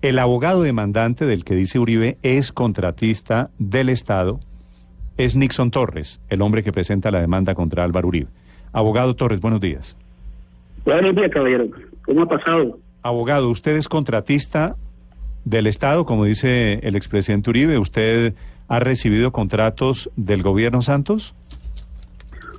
El abogado demandante del que dice Uribe es contratista del Estado, es Nixon Torres, el hombre que presenta la demanda contra Álvaro Uribe. Abogado Torres, buenos días. Buenos días, caballero. ¿Cómo ha pasado? Abogado, usted es contratista del Estado, como dice el expresidente Uribe. ¿Usted ha recibido contratos del gobierno Santos?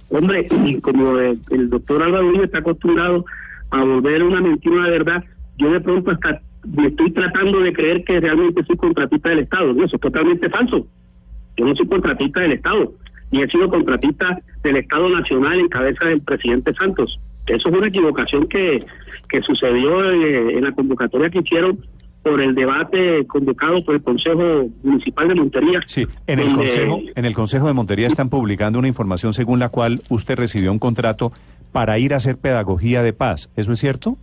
Hombre, como el, el doctor Álvaro Uribe está acostumbrado a volver una mentira una verdad, yo de pronto hasta me estoy tratando de creer que realmente soy contratista del Estado. No, eso es totalmente falso. Yo no soy contratista del Estado, ni he sido contratista del Estado Nacional en cabeza del presidente Santos. Eso es una equivocación que, que sucedió eh, en la convocatoria que hicieron por el debate convocado por el Consejo Municipal de Montería. Sí, en el, consejo, en el Consejo de Montería están publicando una información según la cual usted recibió un contrato para ir a hacer pedagogía de paz. ¿Eso es cierto?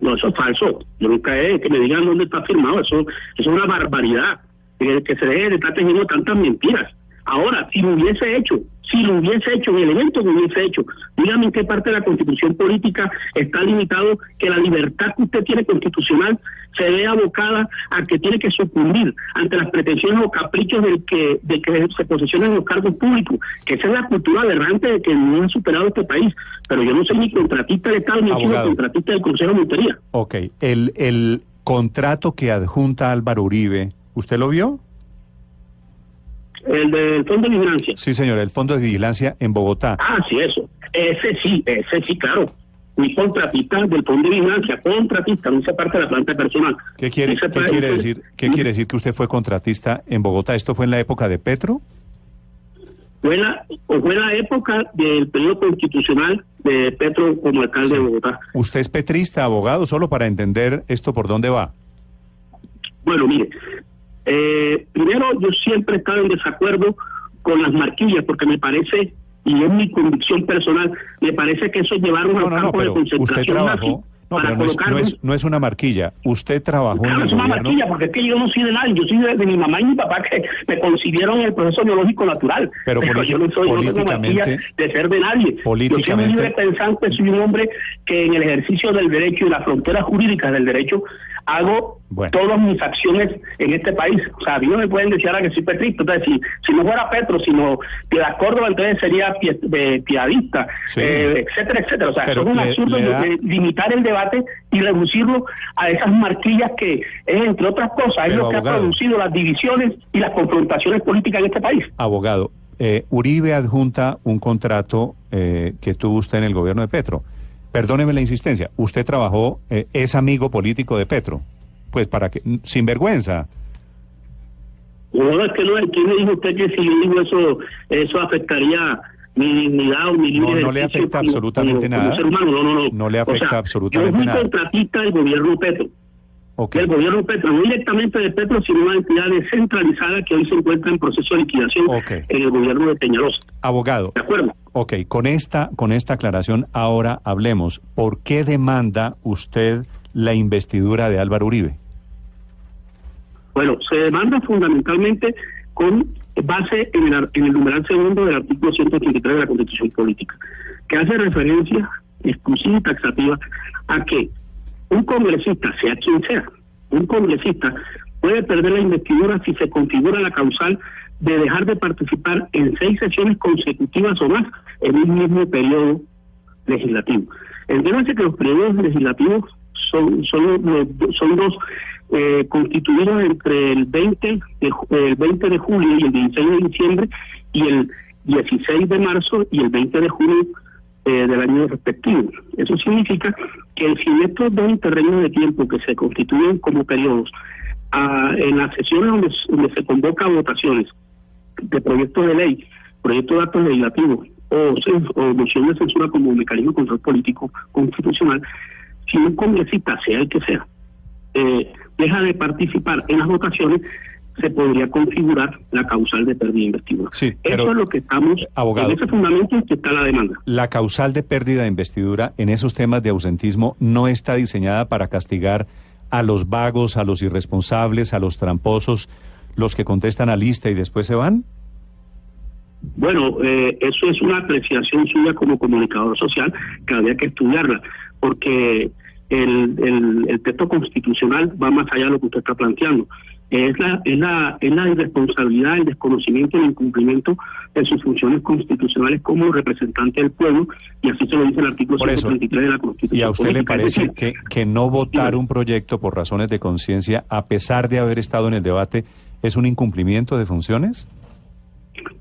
No, eso es falso. Yo nunca he, que me digan dónde está firmado. Eso, eso es una barbaridad. Que, que se deje de estar teniendo tantas mentiras. Ahora, si lo hubiese hecho, si lo hubiese hecho, en el evento que hubiese hecho, dígame en qué parte de la constitución política está limitado que la libertad que usted tiene constitucional se vea abocada a que tiene que sucumbir ante las pretensiones o caprichos del que, de que se posesionan los cargos públicos, que esa es la cultura aberrante de que no ha superado este país. Pero yo no soy ni contratista del Estado, ni soy contratista del Consejo de Montería. Ok, el, el contrato que adjunta Álvaro Uribe, ¿usted lo vio? El del Fondo de Vigilancia. Sí, señor, el Fondo de Vigilancia en Bogotá. Ah, sí, eso. Ese sí, ese sí, claro. Mi contratista del Fondo de Vigilancia, contratista, no se parte de la planta personal. ¿Qué quiere, ¿qué quiere decir? ¿Qué quiere decir que usted fue contratista en Bogotá? ¿Esto fue en la época de Petro? Fue la, fue la época del periodo constitucional de Petro como alcalde de Bogotá. ¿Usted es petrista, abogado, solo para entender esto por dónde va? Bueno, mire, eh, primero, yo siempre he estado en desacuerdo con las marquillas porque me parece, y es mi convicción personal, me parece que eso llevaron no, a un campo de concentración usted trabajó, no, pero no es, no, es, no es, una marquilla. Usted trabajó claro, en el es una gobierno... marquilla, porque es que yo no soy de nadie. Yo soy de, de, mi mamá y mi papá que me concibieron el proceso biológico natural. Pero, pero yo no soy políticamente, no de ser de nadie. Políticamente, yo soy un libre pensante, soy un hombre que en el ejercicio del derecho y las fronteras jurídicas del derecho hago bueno. todas mis acciones en este país. O sea, a mí no me pueden decir ahora que soy petrista. Entonces, si, si no fuera Petro, sino Piedad Córdoba, entonces sería pie, piadista, sí. eh, etcétera, etcétera. O sea, Pero es un le- absurdo le da- de limitar el debate y reducirlo a esas marquillas que es, entre otras cosas, es Pero, lo que abogado. ha producido las divisiones y las confrontaciones políticas en este país. Abogado, eh, Uribe adjunta un contrato eh, que tuvo usted en el gobierno de Petro. Perdóneme la insistencia, usted trabajó, eh, es amigo político de Petro. Pues para que, sin vergüenza. No, es que no, ¿quién le dijo usted que si yo digo eso, eso afectaría mi dignidad o mi libre No, no le afecta absolutamente como- nada. como ser humano? No, no, no. No le O sea, afecta absolutamente Yo fui nada. contratista del gobierno Petro. Ok. del gobierno Petro, no directamente de Petro, sino una entidad descentralizada que hoy se encuentra en proceso de liquidación en el gobierno de Peñalosa. Abogado, ¿De acuerdo? ok, con esta, con esta aclaración ahora hablemos. ¿Por qué demanda usted la investidura de Álvaro Uribe? Bueno, se demanda fundamentalmente con base en el, en el numeral segundo del artículo 183 de la Constitución Política, que hace referencia exclusiva y taxativa a que un congresista, sea quien sea, un congresista puede perder la investidura si se configura la causal de dejar de participar en seis sesiones consecutivas o más en un mismo periodo legislativo. Entiéndase que los periodos legislativos son, son, eh, constituidos entre el 20, de, el 20 de julio y el 16 de diciembre y el 16 de marzo y el 20 de junio eh, del año respectivo. Eso significa que si en estos dos interregnos de tiempo que se constituyen como periodos, ah, en las sesiones donde, se convoca a votaciones de proyectos de ley, proyectos de actos legislativos o, o moción de censura como mecanismo de control político constitucional, si un congresista, sea el que sea, eh, deja de participar en las votaciones, se podría configurar la causal de pérdida de investidura. Sí, Eso es lo que estamos, abogado. en ese fundamento que está la demanda. La causal de pérdida de investidura en esos temas de ausentismo no está diseñada para castigar a los vagos, a los irresponsables, a los tramposos, los que contestan a lista y después se van. Bueno, eh, eso es una apreciación suya como comunicador social que habría que estudiarla, porque el, el, texto constitucional va más allá de lo que usted está planteando. Es la, es la, es la irresponsabilidad, el desconocimiento y el incumplimiento de sus funciones constitucionales como representante del pueblo, y así se lo dice el artículo 133 de la Constitución. ¿Y a usted le parece que, que no votar un proyecto por razones de conciencia, a pesar de haber estado en el debate, es un incumplimiento de funciones?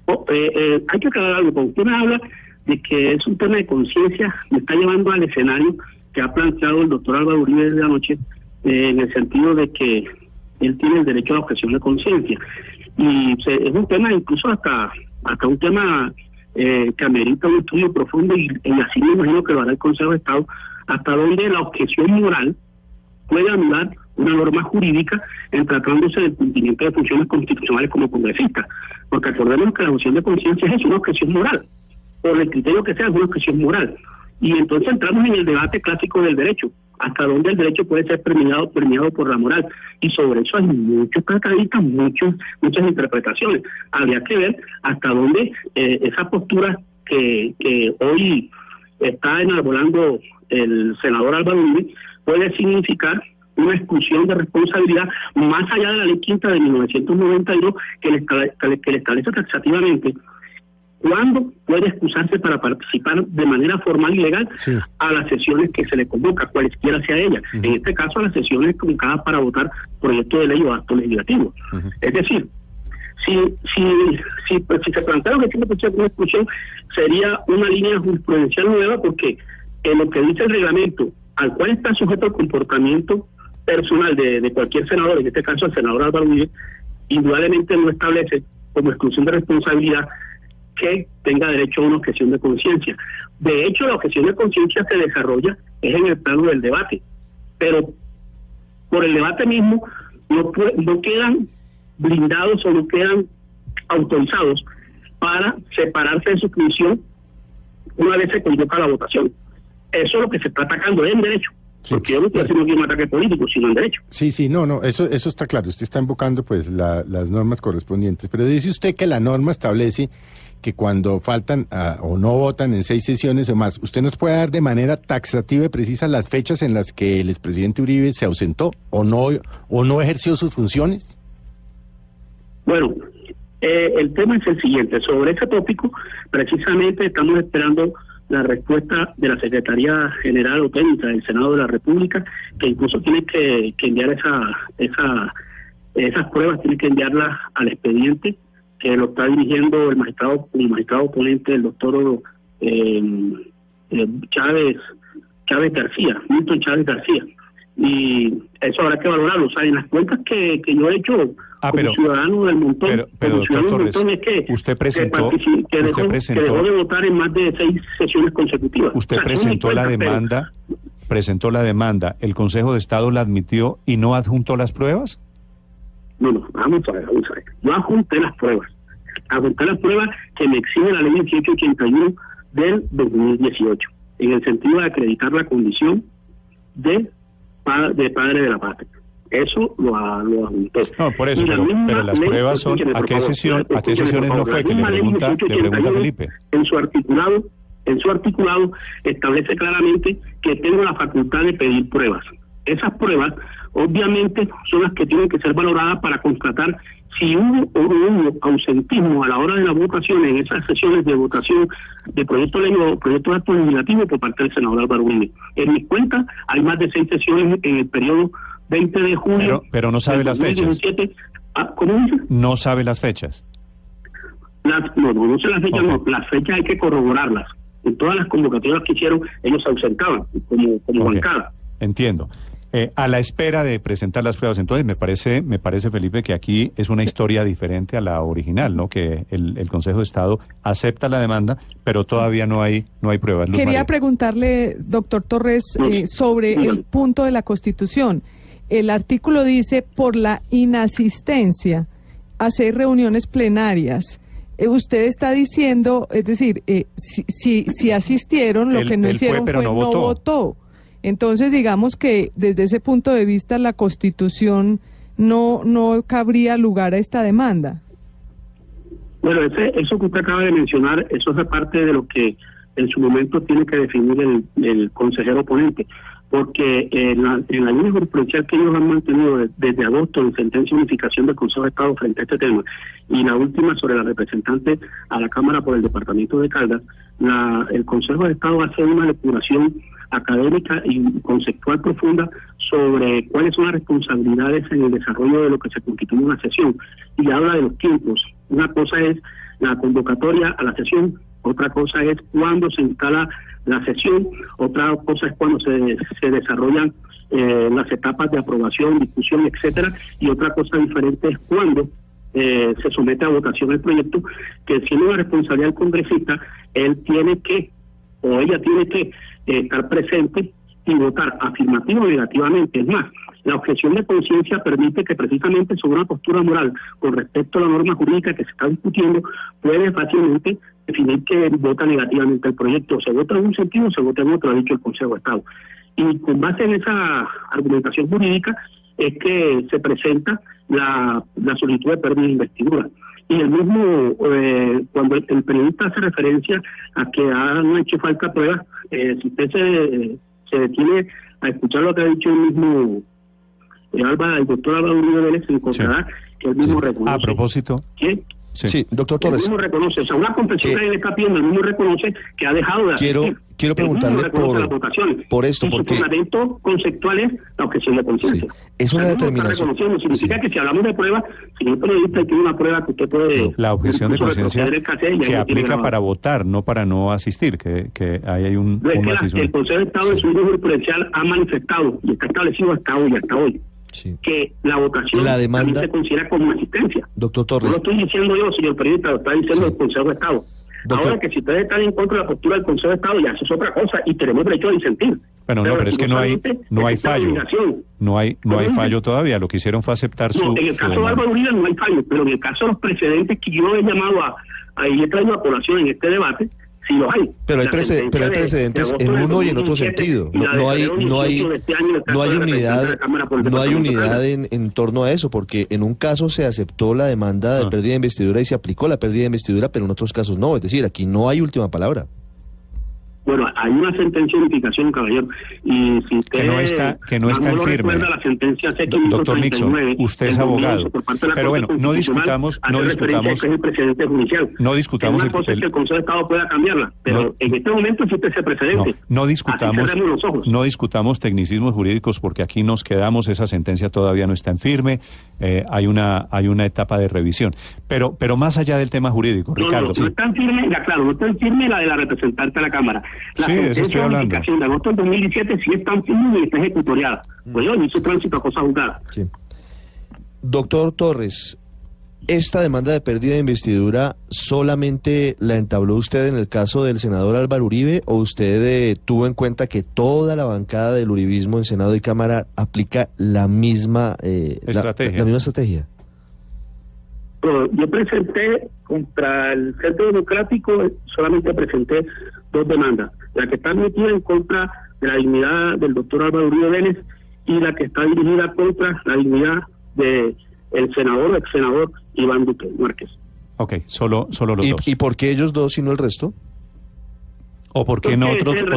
Oh, eh, eh, hay que aclarar algo. Cuando usted me habla de que es un tema de conciencia, me está llevando al escenario que ha planteado el doctor Álvaro Uribe de anoche, eh, en el sentido de que él tiene el derecho a la objeción de conciencia. Y es un tema incluso hasta, hasta un tema eh, que amerita un estudio profundo y, así me imagino que lo hará el Consejo de Estado, hasta donde la objeción moral puede anular una norma jurídica en tratándose del cumplimiento de funciones constitucionales como congresista. Porque acordemos que la objeción de conciencia es una objeción moral, por el criterio que sea, es una objeción moral. Y entonces entramos en el debate clásico del derecho, hasta dónde el derecho puede ser premiado, premiado por la moral. Y sobre eso hay muchos tratadistas, muchos, muchas interpretaciones. Habría que ver hasta dónde eh, esa postura que, que hoy está enarbolando el senador Álvaro Uribe puede significar una exclusión de responsabilidad más allá de la ley quinta de 1992 que le, que le establece taxativamente cuándo puede excusarse para participar de manera formal y legal a las sesiones que se le convoca, cualesquiera sea ella. En este caso, a las sesiones convocadas para votar proyecto de ley o acto legislativo. Es decir, si, si, si, pues, si se plantea que tiene que una exclusión, sería una línea jurisprudencial nueva porque en lo que dice el reglamento al cual está sujeto el comportamiento personal de, de cualquier senador, en este caso el senador Álvaro Uribe, indudablemente no establece como exclusión de responsabilidad que tenga derecho a una objeción de conciencia. De hecho, la objeción de conciencia se desarrolla es en el plano del debate, pero por el debate mismo no, no quedan blindados o no quedan autorizados para separarse de su función una vez se convoca la votación. Eso es lo que se está atacando en derecho. Porque yo no estoy haciendo aquí un ataque político, sino en derecho. Sí, sí, no, no, eso, eso está claro. Usted está invocando pues las normas correspondientes. Pero dice usted que la norma establece que cuando faltan ah, o no votan en seis sesiones o más, ¿usted nos puede dar de manera taxativa y precisa las fechas en las que el expresidente Uribe se ausentó o no, o no ejerció sus funciones? Bueno, eh, el tema es el siguiente. Sobre ese tópico, precisamente estamos esperando la respuesta de la Secretaría General o Técnica del Senado de la República, que incluso tiene que, enviar esa, esa, esas pruebas, tiene que enviarlas al expediente que lo está dirigiendo el magistrado, el magistrado oponente, el doctor eh, eh, Chávez, Chávez García, Milton Chávez García. Y eso habrá que valorarlo. O sea, en las cuentas que, que yo he hecho ah, como ciudadano del montón, pero, ciudadano del montón es que, usted presentó, que, dejó, de votar en más de seis sesiones consecutivas. Usted presentó la demanda, presentó la demanda, el Consejo de Estado la admitió y no adjuntó las pruebas. No, no, vamos a ver, vamos a ver. Yo adjunté las pruebas. Adjunté las pruebas que me exige la ley 1881 del 2018, en el sentido de acreditar la condición de, de padre de la patria. Eso lo, lo. No, por eso, pero, las pruebas son, ¿a qué, sesión, ¿a qué sesiones no fue? Que le pregunta, le pregunta Felipe. En su articulado, en su articulado establece claramente que tengo la facultad de pedir pruebas. Esas pruebas obviamente son las que tienen que ser valoradas para constatar si hubo o no hubo ausentismo a la hora de la votación en esas sesiones de votación de proyecto de ley o proyecto de acto legislativo por parte del senador Álvaro Uribe. En mi cuenta hay más de seis sesiones en el periodo 20 de junio. Pero, pero no sabe las fechas. Ah, ¿Cómo dice? No sabe las fechas. Las, no, no, no sé las fechas, no. Las fechas hay que corroborarlas. En todas las convocatorias que hicieron, ellos se ausentaban como, como bancada. Entiendo. Eh, a la espera de presentar las pruebas, entonces me parece, me parece Felipe que aquí es una historia diferente a la original, ¿no? Que el, Consejo de Estado acepta la demanda, pero todavía no hay, no hay pruebas. Quería preguntarle, doctor Torres, eh, sobre el punto de la Constitución. El artículo dice por la inasistencia a seis reuniones plenarias. Eh, usted está diciendo, es decir, si, si, si, asistieron, lo que no hicieron fue, no, votó. Entonces, digamos que desde ese punto de vista la Constitución no, no cabría lugar a esta demanda. Bueno, eso que usted acaba de mencionar, eso es parte de lo que en su momento tiene que definir el, consejero oponente. Porque en la, en la línea jurisprudencial que ellos han mantenido desde agosto en sentencia de unificación del Consejo de Estado frente a este tema y la última sobre la representante a la Cámara por el Departamento de Caldas, la, el Consejo de Estado hace una depuración académica y conceptual profunda sobre cuáles son las responsabilidades en el desarrollo de lo que se constituye una sesión y habla de los tiempos. Una cosa es la convocatoria a la sesión, otra cosa es cuándo se instala la sesión, otra cosa es cuando se, se desarrollan eh, las etapas de aprobación, discusión, etcétera, y otra cosa diferente es cuando eh, se somete a votación el proyecto, que siendo una responsabilidad del congresista, él tiene que, o ella tiene que eh, estar presente y votar afirmativo o negativamente. Es más, la objeción de conciencia permite que precisamente sobre una postura moral con respecto a la norma jurídica que se está discutiendo, puede fácilmente definir que vota negativamente el proyecto. Se vota en un sentido, o se vota en otro, ha dicho el Consejo de Estado. Y con base en esa argumentación jurídica es que se presenta la, la solicitud de pérdida de investidura. Y el mismo, eh, cuando el, periodista hace referencia a que han hecho falta pruebas, eh, si usted se, se detiene a escuchar lo que ha dicho el mismo Alba, el doctor Álvaro Uribe Vélez, se encontrará que el mismo reconoce. A propósito. ¿Qué? Sí, doctor Torres. El mismo reconoce, o sea, una confesión que él está pidiendo, el mismo reconoce que ha dejado de Quiero, asistir. quiero preguntarle por, por esto, y porque... Su fundamento conceptual es la objeción de conciencia. Sí, es una determinación. Significa Sí. que si hablamos de pruebas, señor periodista, tiene una prueba que usted puede... La objeción de conciencia que aplica para votar, no para no asistir, que, que ahí hay un, No, es un que la- el Consejo de Estado en su jurisprudencial ha manifestado, y está establecido hasta hoy, hasta hoy, Sí. que la votación La demanda- también se considera como asistencia. Doctor No lo Torres, estoy diciendo yo, señor periodista, lo está diciendo Sí. el Consejo de Estado. Doctor- Ahora que si ustedes están en contra de la postura del Consejo de Estado, ya eso es otra cosa y tenemos derecho a disentir. Bueno, no, pero es que no hay, no hay fallo. No hay, no hay fallo todavía. Lo que hicieron fue aceptar su. No, en el su caso de. Álvaro Uribe no hay fallo, pero en el caso de los precedentes que yo he llamado a, a y he traído a colación en este debate, sí hay. pero hay, prece- pero hay de- precedentes de en uno y en otro 2017 sentido. No, hay, no hay, 18 de este no hay unidad, no hay unidad en torno a eso, porque en un caso se aceptó la demanda de Ah. pérdida de investidura y se aplicó la pérdida de investidura, pero en otros casos no. Es decir, aquí no hay última palabra. Bueno, hay una sentencia de unificación, caballero. Y si usted Que no está- que no está en lo firme. la sentencia C Do- Doctor Nixon, 539 usted es abogado. Pero bueno, no discutamos- no discutamos- es el precedente judicial. No discutamos Una el- cosa es el- que el Consejo de Estado pueda cambiarla, pero No. en este momento existe ese precedente. no discutamos, los ojos. no discutamos tecnicismos jurídicos porque aquí nos quedamos, esa sentencia todavía no está en firme, eh, hay una hay una etapa de revisión. Pero pero más allá del tema jurídico, No, Ricardo. no, no está en firme, ya claro, no está en firme la de la representante de la Cámara. La Sí, de eso sentencia estoy de hablando. unificación de agosto del 2017 sí está en firme y está ejecutoriada. Pues yo hice tránsito a cosa juzgada. Sí. Doctor Torres, ¿esta demanda de pérdida de investidura solamente la entabló usted en el caso del senador Álvaro Uribe o usted eh, tuvo en cuenta que toda la bancada del uribismo en Senado y Cámara aplica la misma, eh, la- Estrategia. la misma estrategia? Pero yo presenté contra el Centro Democrático, solamente presenté dos demandas. La que está metida en contra de la dignidad del doctor Álvaro Uribe Vélez y la que está dirigida contra la dignidad del el senador, ex senador Iván Duque Márquez. Ok, solo solo los ¿Y, dos. ¿Y por qué ellos dos y no el resto? O por qué no Porque otros ese es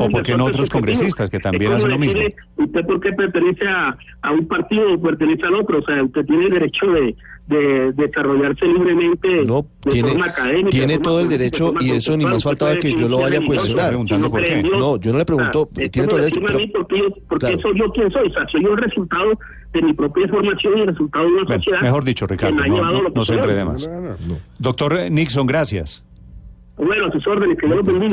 o, el por qué no resorte otros congresistas que también hacen lo mismo. ¿Usted por qué pertenece a, a un partido o pertenece al otro? O sea, usted tiene el derecho de, de desarrollarse libremente No, de tiene, forma académica. tiene forma todo el derecho y eso ni más faltaba que yo lo vaya a cuestionar. preguntando si por qué. en. No, yo no le pregunto, O sea, es tiene todo el derecho, pero- mí porque, yo, porque Claro. soy yo quien soy. O sea, soy yo el resultado de mi propia formación y el resultado de una Bueno, sociedad. mejor dicho, Ricardo, que no- no- no se enrede más. Doctor Nixon, gracias. Bueno, a sus órdenes, que Dios los bendiga.